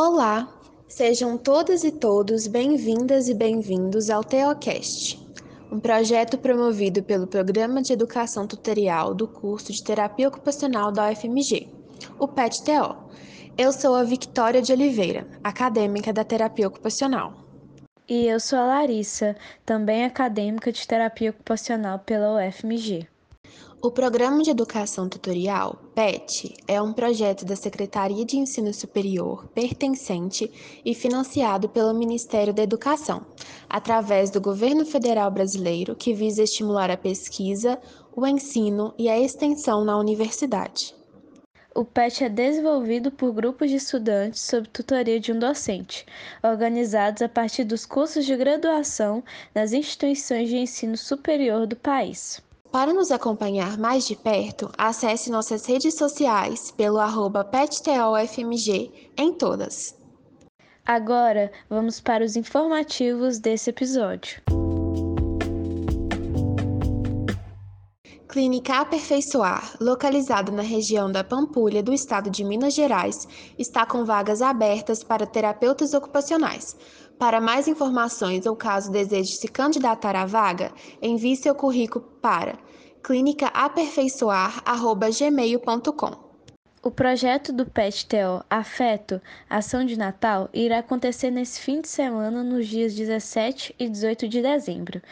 Olá, sejam todas e todos bem-vindas e bem-vindos ao Teocast, um projeto promovido pelo Programa de Educação Tutorial do curso de Terapia Ocupacional da UFMG, o PET-TO. Eu sou a Victória de Oliveira, acadêmica da Terapia Ocupacional. E eu sou a Larissa, também acadêmica de Terapia Ocupacional pela UFMG. O Programa de Educação Tutorial, PET, é um projeto da Secretaria de Ensino Superior pertencente e financiado pelo Ministério da Educação, através do Governo Federal Brasileiro, que visa estimular a pesquisa, o ensino e a extensão na universidade. O PET é desenvolvido por grupos de estudantes sob tutoria de um docente, organizados a partir dos cursos de graduação nas instituições de ensino superior do país. Para nos acompanhar mais de perto, acesse nossas redes sociais pelo arroba PetTOFMG em todas. Agora, vamos para os informativos desse episódio. Clínica Aperfeiçoar, localizada na região da Pampulha do estado de Minas Gerais, está com vagas abertas para terapeutas ocupacionais. Para mais informações ou caso deseje se candidatar à vaga, envie seu currículo para clinicaaperfeiçoar.gmail.com. O projeto do PET-TO Afeto, Ação de Natal, irá acontecer nesse fim de semana nos dias 17 e 18 de dezembro.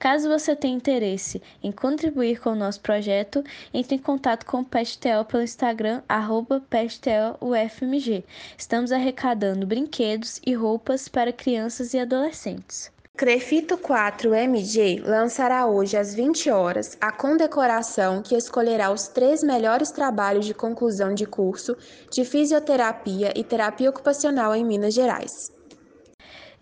Caso você tenha interesse em contribuir com o nosso projeto, entre em contato com o PetTO pelo Instagram, PetTOUFMG. Estamos arrecadando brinquedos e roupas para crianças e adolescentes. Crefito 4MG lançará hoje às 20 horas a condecoração que escolherá os três melhores trabalhos de conclusão de curso de fisioterapia e terapia ocupacional em Minas Gerais.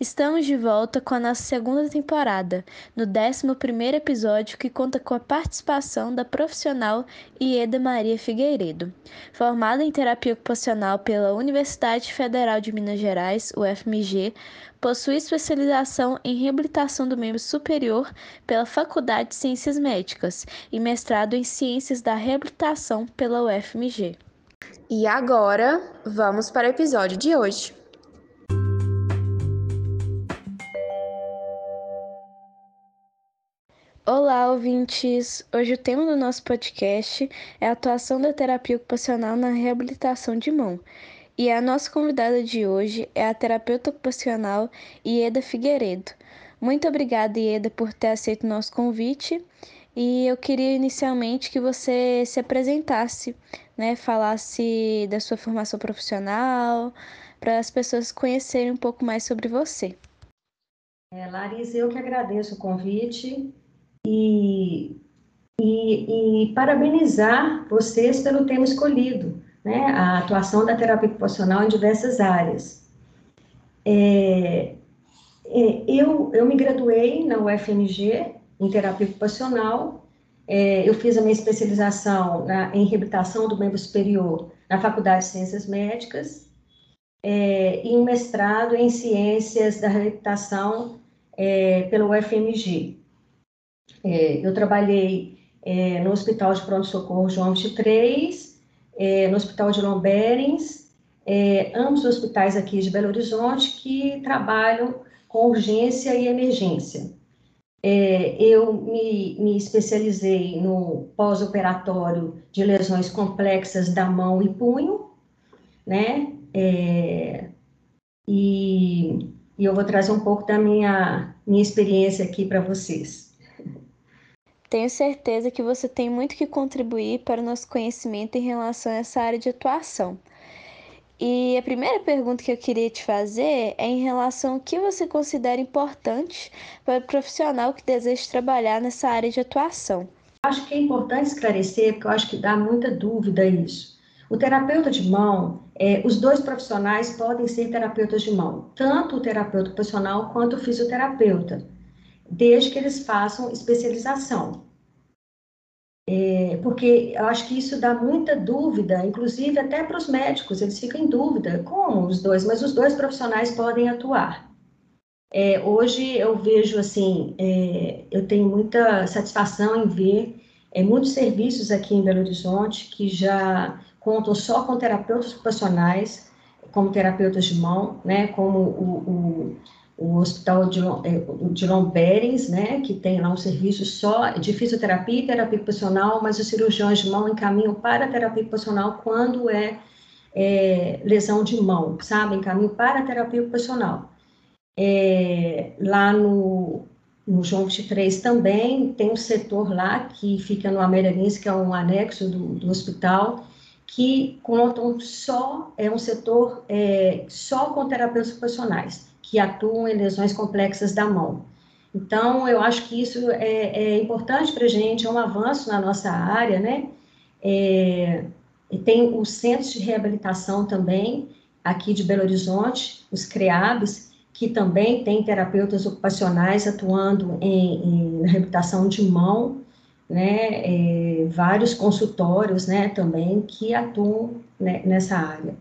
Estamos de volta com a nossa segunda temporada, no 11 episódio que conta com a participação da profissional Ieda Maria Figueiredo. Formada em terapia ocupacional pela Universidade Federal de Minas Gerais, UFMG, possui especialização em reabilitação do membro superior pela Faculdade de Ciências Médicas e mestrado em Ciências da Reabilitação pela UFMG. E agora, vamos para o episódio de hoje. Olá, ouvintes! Hoje o tema do nosso podcast é a atuação da terapia ocupacional na reabilitação de mão. E a nossa convidada de hoje é a terapeuta ocupacional Ieda Figueiredo. Muito obrigada, Ieda, por ter aceito o nosso convite. E eu queria inicialmente que você se apresentasse, né, falasse da sua formação profissional, para as pessoas conhecerem um pouco mais sobre você. É, Larissa, eu que agradeço o convite e, e, e parabenizar vocês pelo tema escolhido, né? A atuação da terapia ocupacional em diversas áreas. É, é, eu, eu me graduei na UFMG em terapia ocupacional. É, eu fiz a minha especialização na, em reabilitação do membro superior na Faculdade de Ciências Médicas é, e um mestrado em ciências da reabilitação é, pelo UFMG. É, eu trabalhei é, no Hospital de Pronto-Socorro João 23, é, no Hospital de Lomberens, é, ambos hospitais aqui de Belo Horizonte que trabalham com urgência e emergência. É, eu me, me, especializei no pós-operatório de lesões complexas da mão e punho, né? É, e, e, eu vou trazer um pouco da minha, minha experiência aqui para vocês. Tenho certeza que você tem muito que contribuir para o nosso conhecimento em relação a essa área de atuação. E a primeira pergunta que eu queria te fazer é em relação ao que você considera importante para o profissional que deseja trabalhar nessa área de atuação. Acho que é importante esclarecer, porque eu acho que dá muita dúvida isso. O terapeuta de mão, é, os dois profissionais podem ser terapeutas de mão, tanto o terapeuta profissional quanto o fisioterapeuta desde que eles façam especialização. É, porque eu acho que isso dá muita dúvida, inclusive até para os médicos, eles ficam em dúvida, como os dois, mas os dois profissionais podem atuar. É, hoje eu vejo assim, é, eu tenho muita satisfação em ver é, muitos serviços aqui em Belo Horizonte que já contam só com terapeutas ocupacionais, como terapeutas de mão, né, como o, o, o Hospital de, é, Lomberens, né, que tem lá um serviço só de fisioterapia e terapia ocupacional, mas os cirurgiões de mão encaminham para a terapia ocupacional quando é, é lesão de mão, sabe? Encaminham para a terapia ocupacional. É, lá no, no João 23 também tem um setor lá que fica no Ameralins, que é um anexo do, do hospital, que contam só, é um setor é, só com terapeutas ocupacionais, que atuam em lesões complexas da mão. Então, eu acho que isso é, é importante para a gente, é um avanço na nossa área, né? É, tem os centros de reabilitação também, aqui de Belo Horizonte, os CREABs, que também tem terapeutas ocupacionais atuando em, em reabilitação de mão, né, é, vários consultórios, né, também que atuam né, nessa área.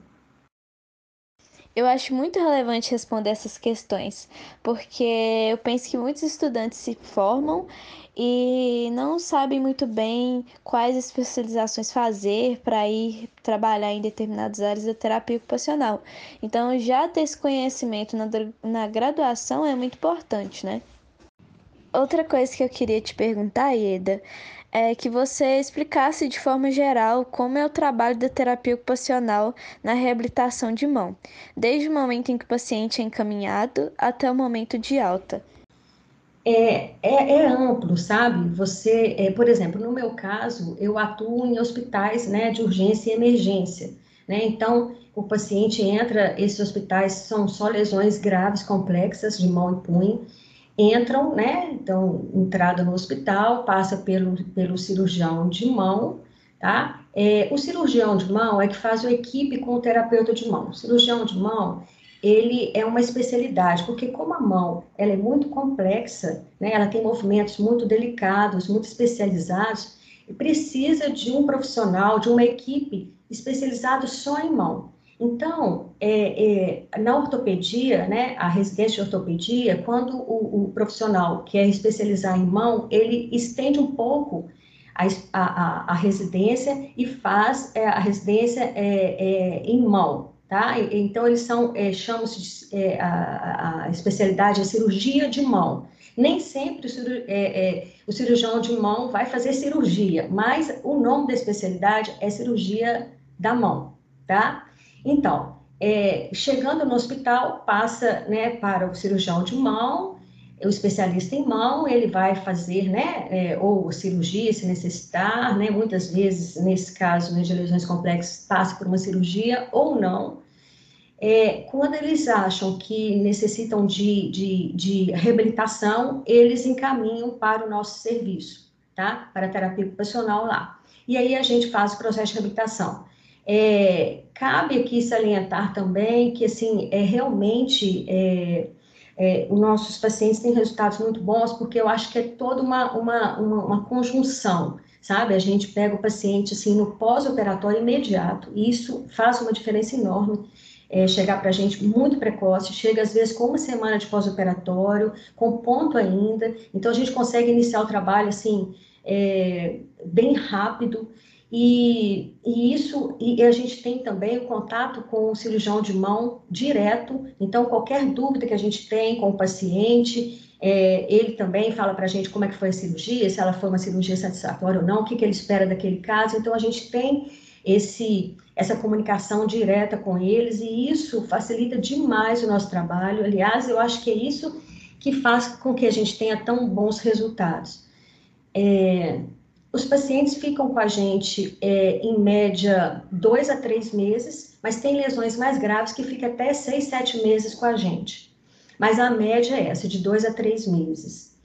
Eu acho muito relevante responder essas questões, porque eu penso que muitos estudantes se formam e não sabem muito bem quais especializações fazer para ir trabalhar em determinadas áreas da terapia ocupacional. Então, já ter esse conhecimento na, na graduação é muito importante, né? Outra coisa que eu queria te perguntar, Ieda, é que você explicasse de forma geral como é o trabalho da terapia ocupacional na reabilitação de mão, desde o momento em que o paciente é encaminhado até o momento de alta. É, é, é amplo, sabe? Você, é, por exemplo, no meu caso, eu atuo em hospitais né, de urgência e emergência. Né? Então, o paciente entra, esses hospitais são só lesões graves, complexas, de mão e punho, entram, né? Então, entrada no hospital, passa pelo, pelo cirurgião de mão, tá? É, o cirurgião de mão é que faz a equipe com o terapeuta de mão. O cirurgião de mão, ele é uma especialidade, porque como a mão, ela é muito complexa, né? Ela tem movimentos muito delicados, muito especializados, e precisa de um profissional, de uma equipe especializada só em mão. Então, é, é, na ortopedia, né, a residência de ortopedia, quando o, o, profissional quer especializar em mão, ele estende um pouco a, a, a residência e faz é, a residência é, é, em mão, tá? Então, eles são, é, chamam-se a, a, especialidade é cirurgia de mão. Nem sempre o, o cirurgião de mão vai fazer cirurgia, mas o nome da especialidade é cirurgia da mão, tá? Então, é, chegando no hospital, passa né, para o cirurgião de mão, o especialista em mão, ele vai fazer, né, é, ou cirurgia, se necessitar, né, muitas vezes, nesse caso, né, de lesões complexas, passa por uma cirurgia ou não. É, quando eles acham que necessitam de, de, de reabilitação, eles encaminham para o nosso serviço, tá? Para a terapia ocupacional lá. E aí a gente faz o processo de reabilitação. É, cabe aqui salientar também que, assim, é realmente, é, é, os nossos pacientes têm resultados muito bons, porque eu acho que é toda uma, uma, uma, uma conjunção, sabe? A gente pega o paciente, assim, no pós-operatório imediato, e isso faz uma diferença enorme. É, chegar para a gente muito precoce, chega às vezes com uma semana de pós-operatório, com ponto ainda, então a gente consegue iniciar o trabalho assim, é, bem rápido, e, e, isso, e a gente tem também o contato com o cirurgião de mão direto, então qualquer dúvida que a gente tem com o paciente, é, ele também fala para a gente como é que foi a cirurgia, se ela foi uma cirurgia satisfatória ou não, o que, que ele espera daquele caso, então a gente tem esse, essa comunicação direta com eles, e isso facilita demais o nosso trabalho, aliás, eu acho que é isso que faz com que a gente tenha tão bons resultados. É, os pacientes ficam com a gente, é, em média, dois a três meses, mas tem lesões mais graves que ficam até seis, sete meses com a gente. Mas a média é essa, de dois a três meses.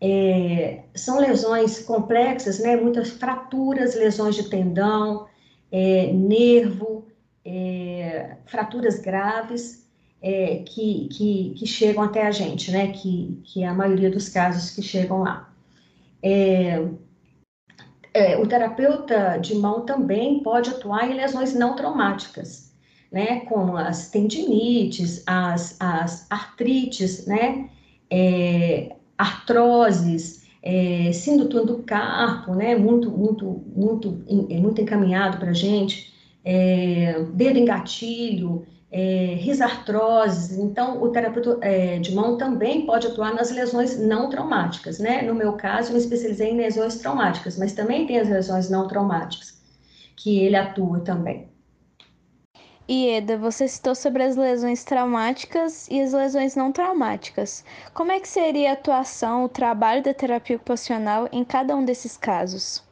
É, são lesões complexas, né? Muitas fraturas, lesões de tendão, é, nervo, é, fraturas graves é, que, que, que, chegam até a gente, né? Que, que é a maioria dos casos que chegam lá. É, é, o terapeuta de mão também pode atuar em lesões não traumáticas, né, como as tendinites, as, as artrites, né, é, artroses, é, síndrome do carpo, né, muito, muito, muito, muito encaminhado para gente, é, dedo em gatilho, é, risartroses. Então, o terapeuta é, de mão também pode atuar nas lesões não traumáticas, né? No meu caso, eu me especializei em lesões traumáticas, mas também tem as lesões não traumáticas, que ele atua também. Ieda, você citou sobre as lesões traumáticas e as lesões não traumáticas. Como é que seria a atuação, o trabalho da terapia ocupacional em cada um desses casos?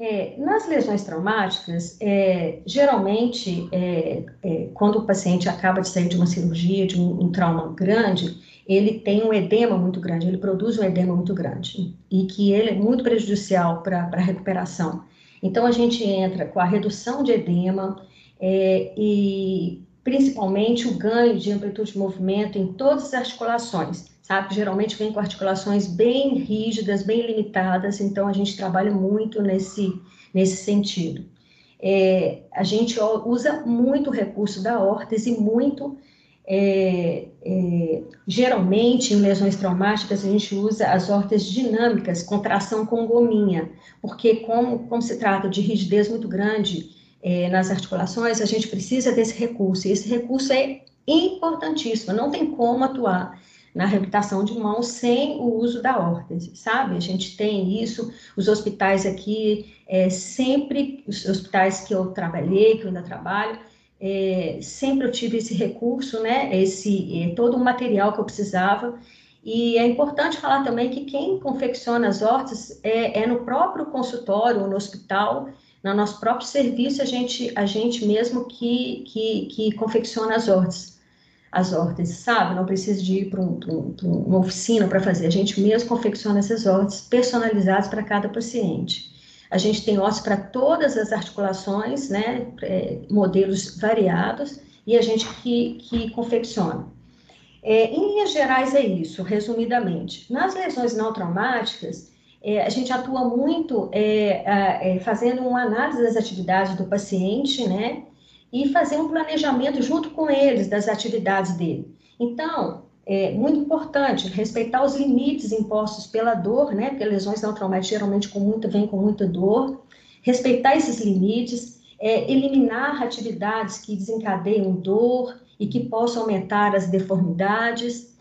É, nas lesões traumáticas, é, geralmente, é, é, quando o paciente acaba de sair de uma cirurgia, de um, um, trauma grande, ele tem um edema muito grande, ele produz um edema muito grande, e que ele é muito prejudicial para a recuperação. Então, a gente entra com a redução de edema é, e, principalmente, o ganho de amplitude de movimento em todas as articulações sabe? Geralmente vem com articulações bem rígidas, bem limitadas, então a gente trabalha muito nesse, nesse sentido. É, a gente usa muito o recurso da órtese, muito. É, é, geralmente, em lesões traumáticas, a gente usa as órteses dinâmicas, contração com gominha, porque, como, como se trata de rigidez muito grande é, nas articulações, a gente precisa desse recurso, e esse recurso é importantíssimo, não tem como atuar na reabilitação de mão sem o uso da órtese, sabe? A gente tem isso, os hospitais aqui, é, sempre, os hospitais que eu trabalhei, que eu ainda trabalho, é, sempre eu tive esse recurso, né? Esse, é, todo o material que eu precisava. E é importante falar também que quem confecciona as órteses é, é no próprio consultório, no hospital, no nosso próprio serviço, a gente, a gente mesmo que, que, que confecciona as órteses as órteses, sabe? Não precisa de ir para um, um, uma oficina para fazer. A gente mesmo confecciona essas órteses personalizadas para cada paciente. A gente tem órteses para todas as articulações, né? É, modelos variados, e a gente que, que confecciona. É, em linhas gerais, é isso, resumidamente. Nas lesões não traumáticas, é, a gente atua muito é, é, fazendo uma análise das atividades do paciente, né? E fazer um planejamento junto com eles das atividades dele. Então, é muito importante respeitar os limites impostos pela dor, né? Porque lesões não traumáticas geralmente com muita, vêm com muita dor. Respeitar esses limites, é, eliminar atividades que desencadeiam dor e que possam aumentar as deformidades,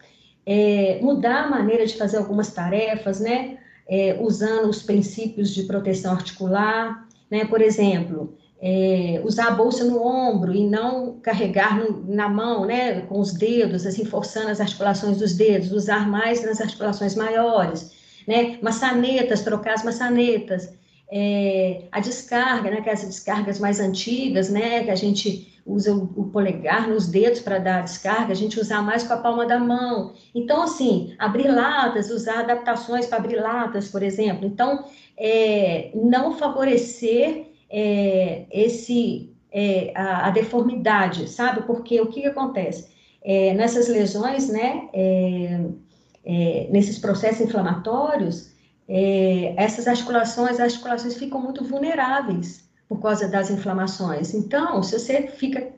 é, mudar a maneira de fazer algumas tarefas, né? É, usando os princípios de proteção articular, né? Por exemplo, é, usar a bolsa no ombro e não carregar no, na mão, né, com os dedos, assim, forçando as articulações dos dedos, usar mais nas articulações maiores, né, maçanetas, trocar as maçanetas, é, a descarga, né, aquelas descargas mais antigas, né, que a gente usa o, o polegar nos dedos para dar descarga, a gente usar mais com a palma da mão. Então, assim, abrir latas, usar adaptações para abrir latas, por exemplo. Então, é, não favorecer é, esse, é, a, a, deformidade, sabe? Porque o que, que acontece? É, nessas lesões, né, é, é, nesses processos inflamatórios, é, essas articulações, as articulações ficam muito vulneráveis por causa das inflamações. Então, se você fica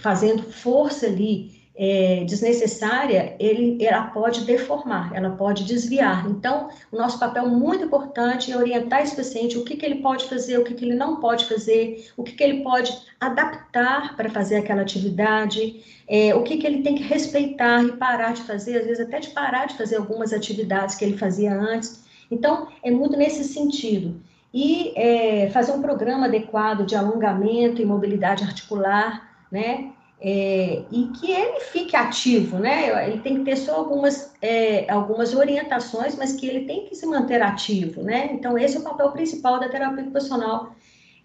fazendo força ali é, desnecessária, ele, ela pode deformar, ela pode desviar. Então, o nosso papel muito importante é orientar esse paciente o que, que ele pode fazer, o que, que ele não pode fazer, o que, que ele pode adaptar para fazer aquela atividade, é, o que, que ele tem que respeitar e parar de fazer, às vezes até de parar de fazer algumas atividades que ele fazia antes. Então, é muito nesse sentido. E é, fazer um programa adequado de alongamento e mobilidade articular, né? É, e que ele fique ativo, né? Ele tem que ter só algumas, é, algumas orientações, mas que ele tem que se manter ativo, né? Então, esse é o papel principal da terapia ocupacional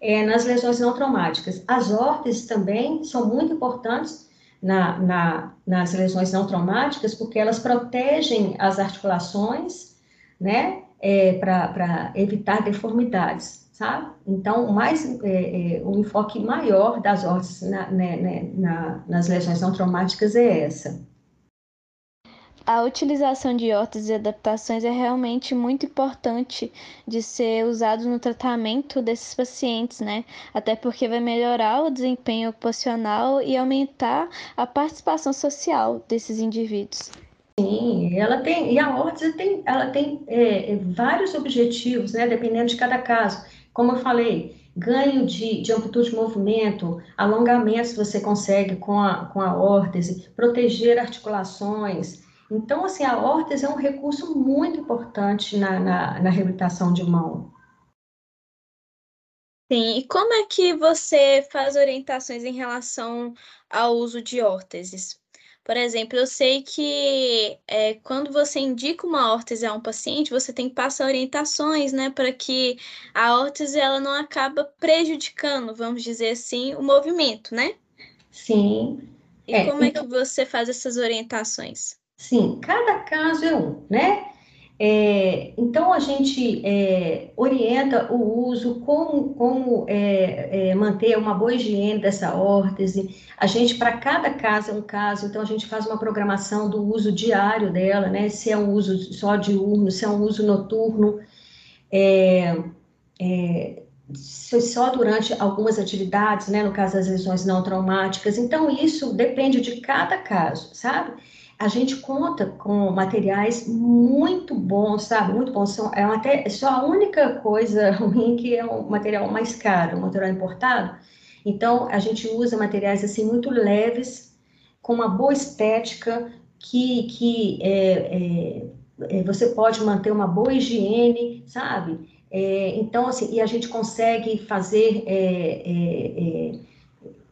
é, nas lesões não traumáticas. As órteses também são muito importantes na, na, nas lesões não traumáticas, porque elas protegem as articulações, né? É, Para evitar deformidades sabe? Então, mais, é, é, o enfoque maior das órteses na, né, né, na, nas lesões não traumáticas é essa. A utilização de órteses e adaptações é realmente muito importante de ser usado no tratamento desses pacientes, né? Até porque vai melhorar o desempenho ocupacional e aumentar a participação social desses indivíduos. Sim, ela tem, e a órtese tem, ela tem é, vários objetivos, né? Dependendo de cada caso Como eu falei, ganho de, de amplitude de movimento, alongamentos você consegue com a, com a órtese, proteger articulações. Então, assim, a órtese é um recurso muito importante na, na, na reabilitação de mão. Sim, e como é que você faz orientações em relação ao uso de órteses? Por exemplo, eu sei que é, quando você indica uma órtese a um paciente, você tem que passar orientações, né, para que a órtese ela não acaba prejudicando, vamos dizer assim, o movimento, né? Sim. E é, como então... é que você faz essas orientações? Sim, cada caso é um, né? É, então, a gente é, orienta o uso, como, como é, é manter uma boa higiene dessa órtese. A gente, para cada caso, é um caso, então a gente faz uma programação do uso diário dela, né? Se é um uso só diurno, se é um uso noturno, é, é, só durante algumas atividades, né? No caso das lesões não traumáticas. Então, isso depende de cada caso, sabe? A gente conta com materiais muito bons, sabe? Muito bons. São, é até só a única coisa ruim que é um material mais caro, um material importado. Então, a gente usa materiais assim muito leves, com uma boa estética, que, que é, é, é, você pode manter uma boa higiene, sabe? É, então, assim, e a gente consegue fazer é, é,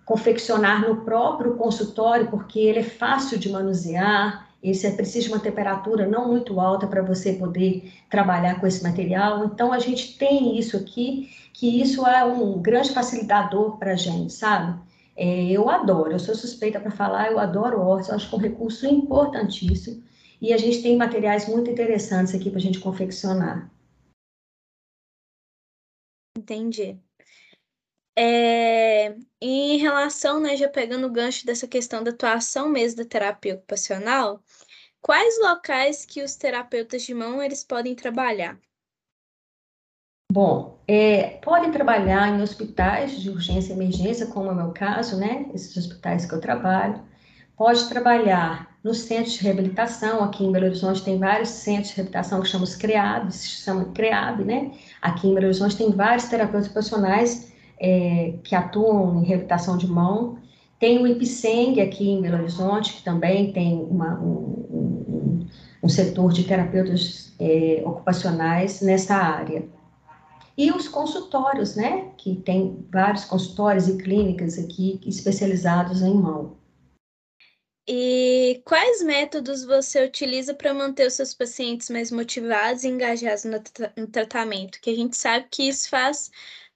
confeccionar no próprio consultório, porque ele é fácil de manusear, esse é preciso de uma temperatura não muito alta para você poder trabalhar com esse material. Então, a gente tem isso aqui, que isso é um grande facilitador para a gente, sabe? É, eu adoro, eu sou suspeita para falar, eu adoro horta, eu acho que é um recurso importantíssimo. E a gente tem materiais muito interessantes aqui para a gente confeccionar. Entendi. É, em relação, né, já pegando o gancho dessa questão da atuação mesmo da terapia ocupacional, quais locais que os terapeutas de mão eles podem trabalhar? Bom, é, podem trabalhar em hospitais de urgência e emergência, como é o meu caso, né? Esses hospitais que eu trabalho. Pode trabalhar no centro de reabilitação, aqui em Belo Horizonte tem vários centros de reabilitação que chamamos CREAB, se chama CREAB, né? Aqui em Belo Horizonte tem vários terapeutas ocupacionais é, que atuam em reabilitação de mão. Tem o IPSENG aqui em Belo Horizonte, que também tem uma, um, um, um, setor de terapeutas é, ocupacionais nessa área. E os consultórios, né, que tem vários consultórios e clínicas aqui especializados em mão. E quais métodos você utiliza para manter os seus pacientes mais motivados e engajados no, tra no tratamento? Que a gente sabe que isso faz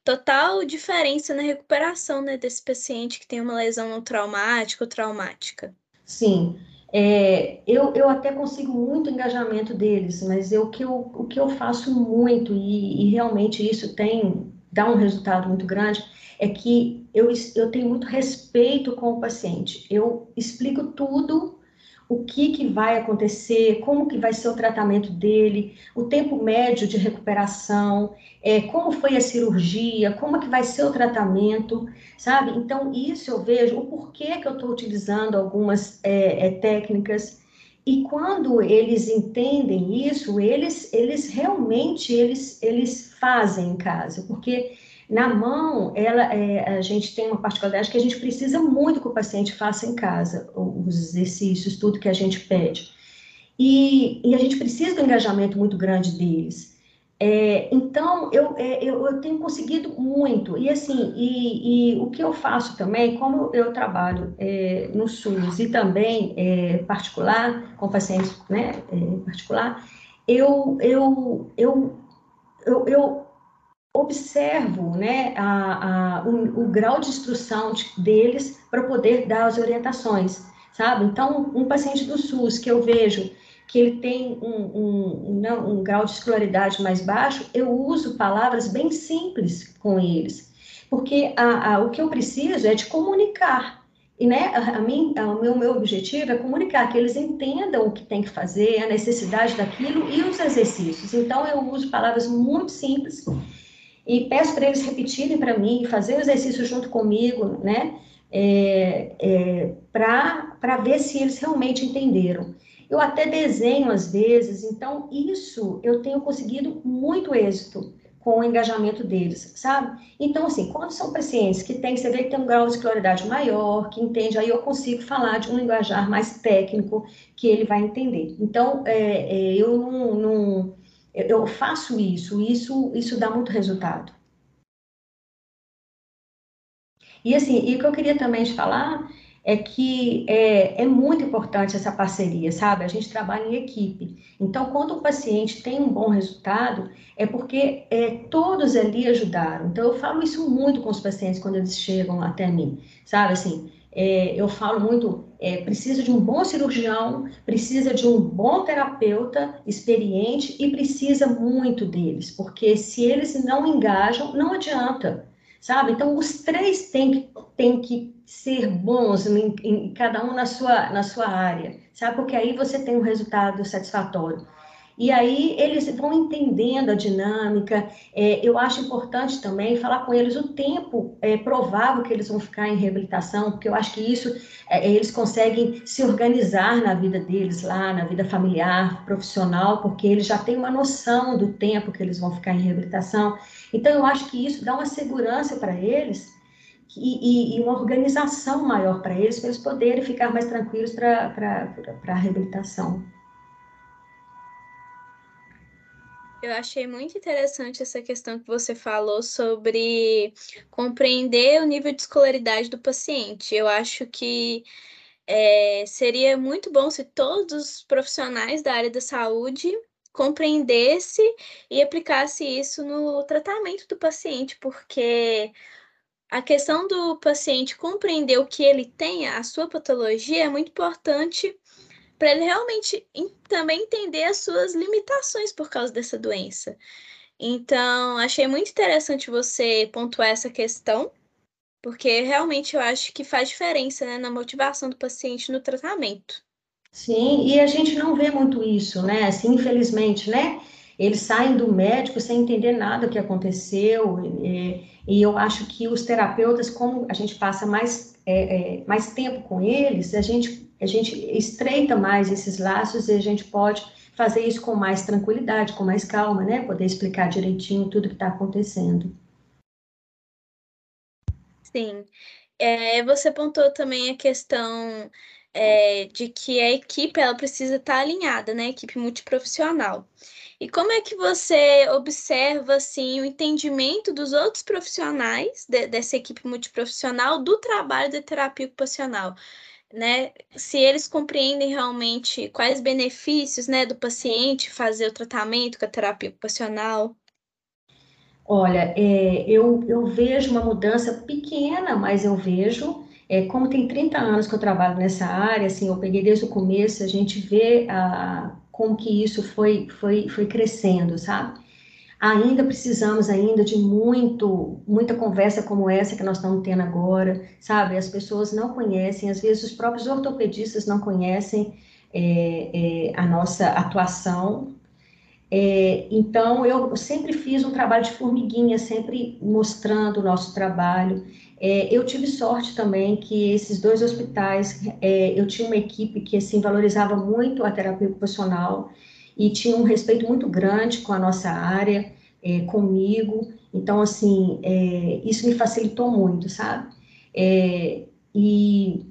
total diferença na recuperação né, desse paciente que tem uma lesão traumática ou traumática. Sim, é, eu, eu até consigo muito engajamento deles, mas eu, o, que eu, o que eu faço muito, e, e realmente isso tem dá um resultado muito grande, é que eu, eu tenho muito respeito com o paciente. Eu explico tudo o que, que vai acontecer, como que vai ser o tratamento dele, o tempo médio de recuperação, é, como foi a cirurgia, como que vai ser o tratamento, sabe? Então, isso eu vejo, o porquê que eu estou utilizando algumas é, é, técnicas, e quando eles entendem isso, eles, eles realmente, eles, eles fazem em casa, porque na mão, ela, é, a gente tem uma particularidade que a gente precisa muito que o paciente faça em casa, os exercícios, tudo que a gente pede. E, e a gente precisa do engajamento muito grande deles. É, então, eu, é, eu, eu, tenho conseguido muito. E assim, e, e, o que eu faço também, como eu trabalho é, no SUS e também é, particular, com pacientes né, é, particular, eu, eu, eu, eu, eu observo né, a, a, o, o, grau de instrução de, deles para poder dar as orientações, sabe? Então, um paciente do SUS que eu vejo que ele tem um, um, um, né, um grau de escolaridade mais baixo, eu uso palavras bem simples com eles, porque a, o que eu preciso é de comunicar, e né, a, mim, o meu, meu objetivo é comunicar, que eles entendam o que tem que fazer, a necessidade daquilo e os exercícios. Então, eu uso palavras muito simples e peço para eles repetirem para mim, fazer o exercício junto comigo, né? É, é, para ver se eles realmente entenderam. Eu até desenho às vezes, então isso eu tenho conseguido muito êxito com o engajamento deles, sabe? Então, assim, quando são pacientes que têm, você vê que tem um grau de escolaridade maior, que entende, aí eu consigo falar de um linguajar mais técnico que ele vai entender. Então, é, é, eu não, não, eu faço isso, isso, isso dá muito resultado. E assim, e o que eu queria também te falar é que é, é, muito importante essa parceria, sabe? A gente trabalha em equipe. Então, quando o paciente tem um bom resultado, é porque é, todos ali ajudaram. Então, eu falo isso muito com os pacientes quando eles chegam até mim, sabe? Assim, é, eu falo muito, é, precisa de um bom cirurgião, precisa de um bom terapeuta experiente e precisa muito deles, porque se eles não engajam, não adianta sabe? Então, os três têm que, têm que ser bons em, em, cada um na sua, na sua área, sabe? Porque aí você tem um resultado satisfatório. E aí eles vão entendendo a dinâmica. É, eu acho importante também falar com eles o tempo é, provável que eles vão ficar em reabilitação, porque eu acho que isso é, eles conseguem se organizar na vida deles lá, na vida familiar, profissional, porque eles já têm uma noção do tempo que eles vão ficar em reabilitação. Então eu acho que isso dá uma segurança para eles. E, e, e, uma organização maior para eles, para eles poderem ficar mais tranquilos para a reabilitação. Eu achei muito interessante essa questão que você falou sobre compreender o nível de escolaridade do paciente. Eu acho que é, seria muito bom se todos os profissionais da área da saúde compreendesse e aplicasse isso no tratamento do paciente, porque a questão do paciente compreender o que ele tem, a sua patologia, é muito importante para ele realmente também entender as suas limitações por causa dessa doença. Então, achei muito interessante você pontuar essa questão, porque realmente eu acho que faz diferença né, na motivação do paciente no tratamento. Sim, e a gente não vê muito isso, né? Assim, infelizmente, né? Eles saem do médico sem entender nada do que aconteceu, e, e eu acho que os terapeutas, como a gente passa mais, é, é, mais tempo com eles, a gente a gente estreita mais esses laços e a gente pode fazer isso com mais tranquilidade, com mais calma, né? Poder explicar direitinho tudo que está acontecendo. Sim. É, você apontou também a questão é, de que a equipe ela precisa estar tá alinhada, né? Equipe multiprofissional. E como é que você observa assim o entendimento dos outros profissionais de, dessa equipe multiprofissional do trabalho da terapia ocupacional? né, se eles compreendem realmente quais benefícios, né, do paciente fazer o tratamento com a terapia ocupacional? Olha, é, eu, eu vejo uma mudança pequena, mas eu vejo, é, como tem 30 anos que eu trabalho nessa área, assim, eu peguei desde o começo, a gente vê a, como que isso foi, foi, foi crescendo, sabe? Ainda precisamos ainda de muito, muita conversa como essa que nós estamos tendo agora, sabe? As pessoas não conhecem, às vezes os próprios ortopedistas não conhecem é, é, a nossa atuação. É, então, eu sempre fiz um trabalho de formiguinha, sempre mostrando o nosso trabalho. É, eu tive sorte também que esses dois hospitais, é, eu tinha uma equipe que assim valorizava muito a terapia ocupacional e tinha um respeito muito grande com a nossa área, é, comigo. Então, assim, é, isso me facilitou muito, sabe? É, e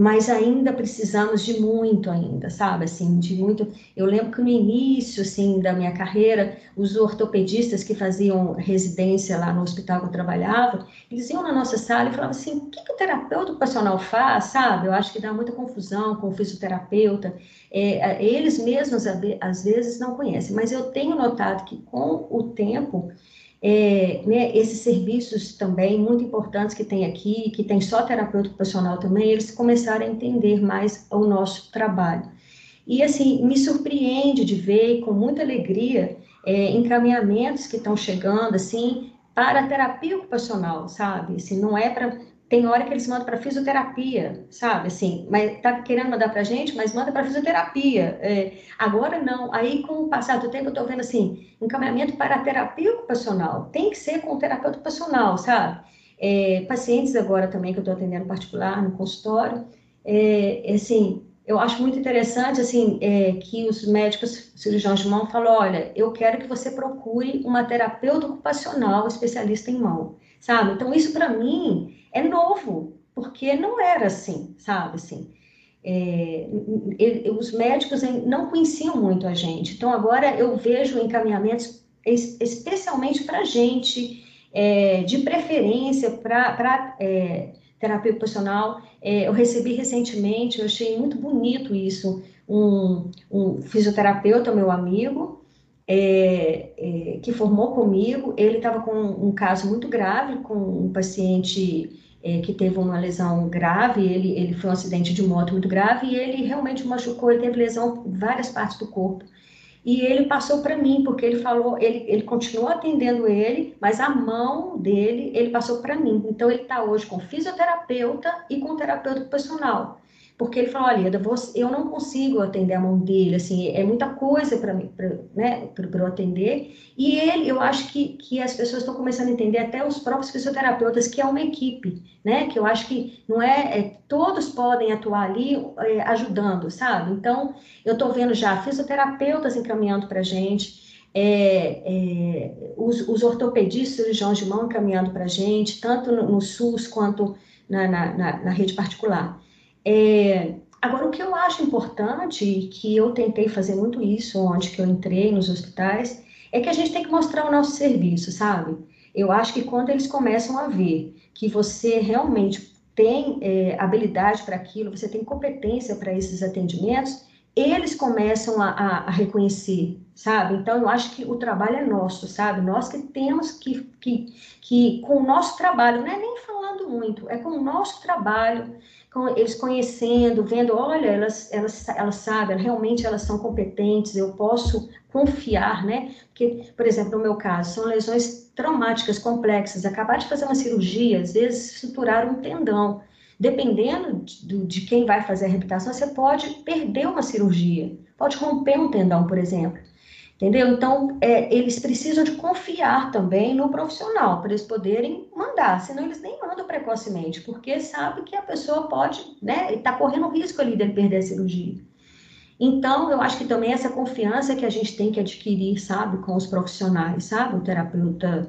mas ainda precisamos de muito ainda, sabe? Assim, de muito. Eu lembro que no início, assim, da minha carreira, os ortopedistas que faziam residência lá no hospital que eu trabalhava, eles iam na nossa sala e falavam assim: o que, que o terapeuta ocupacional faz, sabe? Eu acho que dá muita confusão com o fisioterapeuta. É, eles mesmos, às vezes, não conhecem, mas eu tenho notado que com o tempo é, né, esses serviços também muito importantes que tem aqui, que tem só terapeuta ocupacional também, eles começaram a entender mais o nosso trabalho. E assim, me surpreende de ver com muita alegria é, encaminhamentos que estão chegando assim para terapia ocupacional, sabe? Assim, não é para tem hora que eles mandam para fisioterapia, sabe? Assim, mas tá querendo mandar para gente, mas manda para fisioterapia. É, agora não. Aí, com o passar do tempo, eu estou vendo assim, encaminhamento para terapia ocupacional. Tem que ser com terapeuta ocupacional, sabe? É, pacientes agora também que eu estou atendendo particular no consultório, é, é assim, eu acho muito interessante, assim, é, que os médicos cirurgiões de mão falam, olha, eu quero que você procure uma terapeuta ocupacional especialista em mão, sabe? Então, isso para mim é novo, porque não era assim, sabe, assim. É, os médicos não conheciam muito a gente, então agora eu vejo encaminhamentos especialmente para gente, é, de preferência para é, terapia ocupacional. É, eu recebi recentemente, eu achei muito bonito isso, um, um fisioterapeuta, meu amigo, é, é, que formou comigo, ele estava com um caso muito grave, com um paciente é, que teve uma lesão grave, ele, ele foi um acidente de moto muito grave, e ele realmente machucou, ele teve lesão em várias partes do corpo. E ele passou para mim, porque ele falou, ele, ele continuou atendendo ele, mas a mão dele, ele passou para mim. Então, ele está hoje com fisioterapeuta e com terapeuta ocupacional porque ele falou, olha, eu não consigo atender a mão dele, assim, é muita coisa para né, eu atender, e ele, eu acho que, que as pessoas estão começando a entender, até os próprios fisioterapeutas, que é uma equipe, né, que eu acho que não é, é todos podem atuar ali é, ajudando, sabe? Então, eu estou vendo já fisioterapeutas encaminhando para gente, é, é, os, os, ortopedistas, cirurgiões de mão encaminhando para gente, tanto no, no SUS quanto na, na, na, na rede particular. É, agora, o que eu acho importante, que eu tentei fazer muito isso onde que eu entrei nos hospitais, é que a gente tem que mostrar o nosso serviço, sabe? Eu acho que quando eles começam a ver que você realmente tem é, habilidade para aquilo, você tem competência para esses atendimentos, eles começam a, a, a, reconhecer, sabe? Então, eu acho que o trabalho é nosso, sabe? Nós que temos que, que, que com o nosso trabalho, não é nem falando muito, é com o nosso trabalho, eles conhecendo, vendo, olha, elas, elas, elas sabem, realmente elas são competentes, eu posso confiar, né? Porque, por exemplo, no meu caso, são lesões traumáticas complexas, acabar de fazer uma cirurgia, às vezes estruturar um tendão, dependendo de, de quem vai fazer a reabilitação, você pode perder uma cirurgia, pode romper um tendão, por exemplo. Entendeu? Então, é, eles precisam de confiar também no profissional, para eles poderem mandar, senão eles nem mandam precocemente, porque sabe que a pessoa pode, né, está correndo risco ali dele perder a cirurgia. Então, eu acho que também essa confiança que a gente tem que adquirir, sabe, com os profissionais, sabe, o terapeuta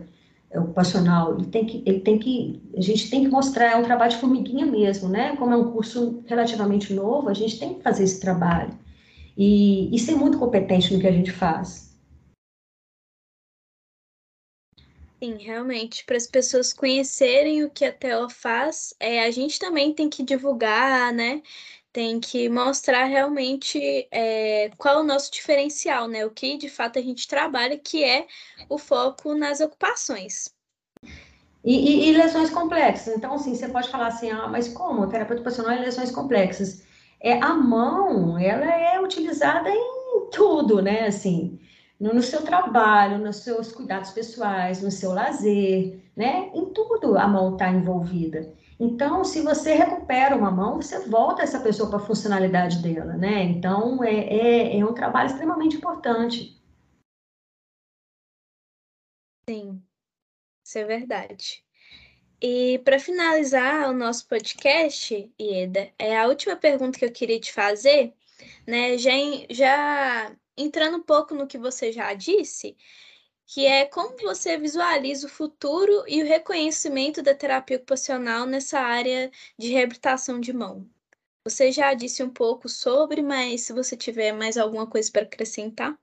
ocupacional, ele tem que, ele tem que, a gente tem que mostrar, é um trabalho de formiguinha mesmo, né, como é um curso relativamente novo, a gente tem que fazer esse trabalho e, e ser muito competente no que a gente faz. Sim, realmente, para as pessoas conhecerem o que a Teo faz, é, a gente também tem que divulgar, né? Tem que mostrar realmente é, qual é o nosso diferencial, né? O que de fato a gente trabalha, que é o foco nas ocupações. E, e, e lesões complexas. Então, assim, você pode falar assim, ah, mas como? Terapeuta ocupacional e lesões complexas é, a mão, ela é utilizada em tudo, né? Assim, no, no, seu trabalho, nos seus cuidados pessoais, no seu lazer, né? Em tudo a mão está envolvida. Então, se você recupera uma mão, você volta essa pessoa para a funcionalidade dela, né? Então, é, é, é um trabalho extremamente importante. Sim, isso é verdade. E para finalizar o nosso podcast, Ieda, é a última pergunta que eu queria te fazer, né? Já, já entrando um pouco no que você já disse, que é como você visualiza o futuro e o reconhecimento da terapia ocupacional nessa área de reabilitação de mão. Você já disse um pouco sobre, mas se você tiver mais alguma coisa para acrescentar.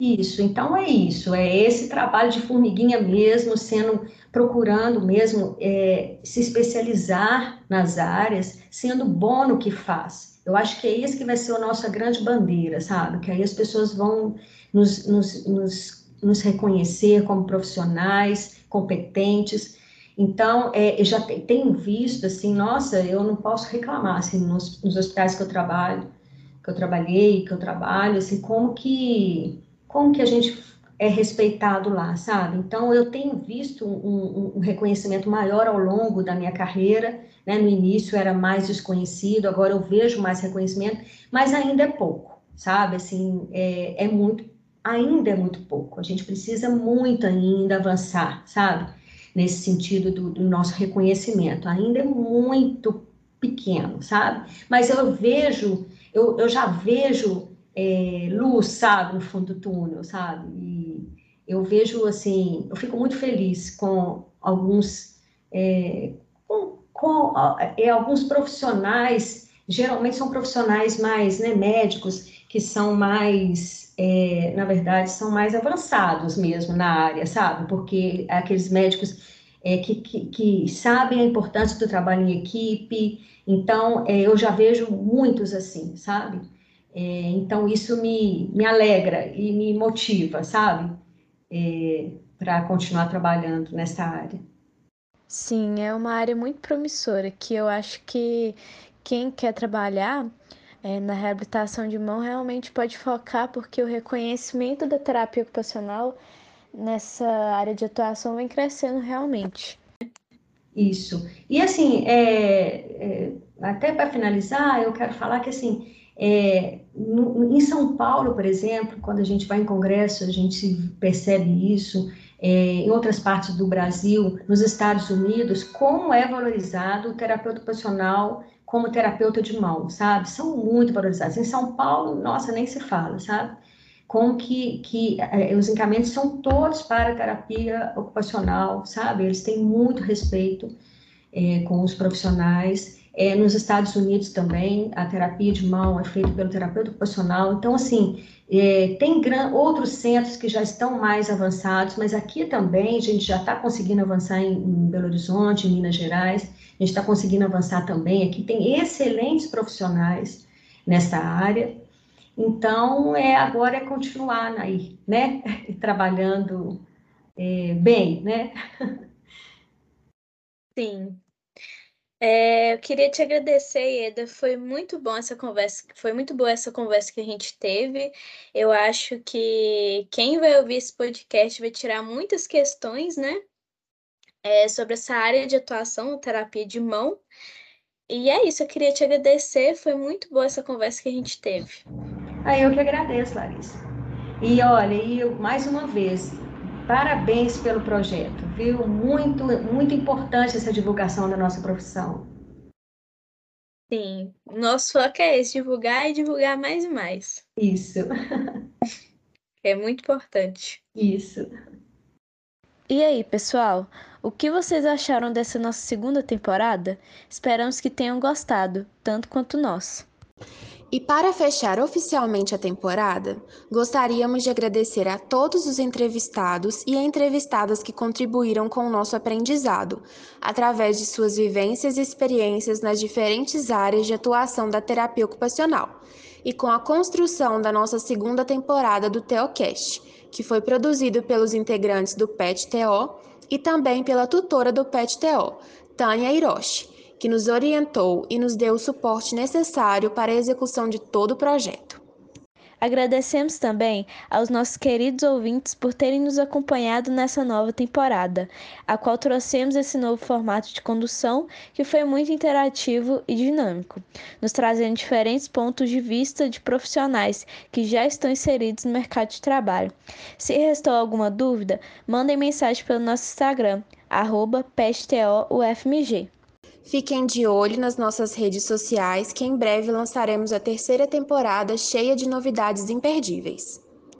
Isso, então é isso, é esse trabalho de formiguinha mesmo, sendo procurando mesmo é, se especializar nas áreas, sendo bom no que faz. Eu acho que é isso que vai ser a nossa grande bandeira, sabe? Que aí as pessoas vão nos, nos, nos, nos reconhecer como profissionais competentes. Então, é, eu já tenho visto, assim, nossa, eu não posso reclamar, assim, nos, nos hospitais que eu trabalho, que eu trabalhei, que eu trabalho, assim, como que como que a gente é respeitado lá, sabe? Então, eu tenho visto um, um, reconhecimento maior ao longo da minha carreira, né? No início era mais desconhecido, agora eu vejo mais reconhecimento, mas ainda é pouco, sabe? Assim, é, é muito, ainda é muito pouco. A gente precisa muito ainda avançar, sabe? Nesse sentido do, do nosso reconhecimento, ainda é muito pequeno, sabe? Mas eu vejo eu, eu já vejo é, luz, sabe, no fundo do túnel, sabe? E eu vejo, assim, eu fico muito feliz com alguns, é, com, com é, alguns profissionais, geralmente são profissionais mais, né, médicos, que são mais, é, na verdade, são mais avançados mesmo na área, sabe? Porque aqueles médicos é, que, que, que, sabem a importância do trabalho em equipe, então é, eu já vejo muitos assim, sabe? É, então, isso me, me alegra e me motiva, sabe? É, Para continuar trabalhando nessa área. Sim, é uma área muito promissora que eu acho que quem quer trabalhar é, na reabilitação de mão realmente pode focar, porque o reconhecimento da terapia ocupacional nessa área de atuação vem crescendo realmente. Isso. E assim, é, é, até para finalizar, eu quero falar que assim, é, no, em São Paulo, por exemplo, quando a gente vai em congresso, a gente percebe isso, é, em outras partes do Brasil, nos Estados Unidos, como é valorizado o terapeuta ocupacional como terapeuta de mão, sabe? São muito valorizados. Em São Paulo, nossa, nem se fala, sabe? Como que, que é, os encaminhamentos são todos para terapia ocupacional, sabe? Eles têm muito respeito é, com os profissionais. É, nos Estados Unidos também, a terapia de mão é feita pelo terapeuta ocupacional. Então, assim, é, tem outros centros que já estão mais avançados, mas aqui também a gente já está conseguindo avançar em, em, Belo Horizonte, em Minas Gerais, a gente está conseguindo avançar também. Aqui tem excelentes profissionais nessa área. Então, é, agora é continuar aí, né? Trabalhando é, bem, né? Sim, é, eu queria te agradecer, Eda. Foi muito bom essa conversa. Foi muito boa essa conversa que a gente teve. Eu acho que quem vai ouvir esse podcast vai tirar muitas questões, né? É, sobre essa área de atuação, terapia de mão. E é isso, eu queria te agradecer. Foi muito boa essa conversa que a gente teve. Ah, eu que agradeço, Larissa. E olha, e eu, mais uma vez, Parabéns pelo projeto, viu? Muito, muito importante essa divulgação da nossa profissão. Sim, nosso foco é esse, divulgar e divulgar mais e mais. Isso. É muito importante. Isso. E aí, pessoal? O que vocês acharam dessa nossa segunda temporada? Esperamos que tenham gostado, tanto quanto nós. E para fechar oficialmente a temporada, gostaríamos de agradecer a todos os entrevistados e entrevistadas que contribuíram com o nosso aprendizado, através de suas vivências e experiências nas diferentes áreas de atuação da terapia ocupacional, e com a construção da nossa segunda temporada do Teocast, que foi produzido pelos integrantes do PET-TO e também pela tutora do PET-TO, Tânia Hiroshi que nos orientou e nos deu o suporte necessário para a execução de todo o projeto. Agradecemos também aos nossos queridos ouvintes por terem nos acompanhado nessa nova temporada, a qual trouxemos esse novo formato de condução que foi muito interativo e dinâmico, nos trazendo diferentes pontos de vista de profissionais que já estão inseridos no mercado de trabalho. Se restou alguma dúvida, mandem mensagem pelo nosso Instagram, arroba PestOUFMG. Fiquem de olho nas nossas redes sociais, que em breve lançaremos a terceira temporada cheia de novidades imperdíveis.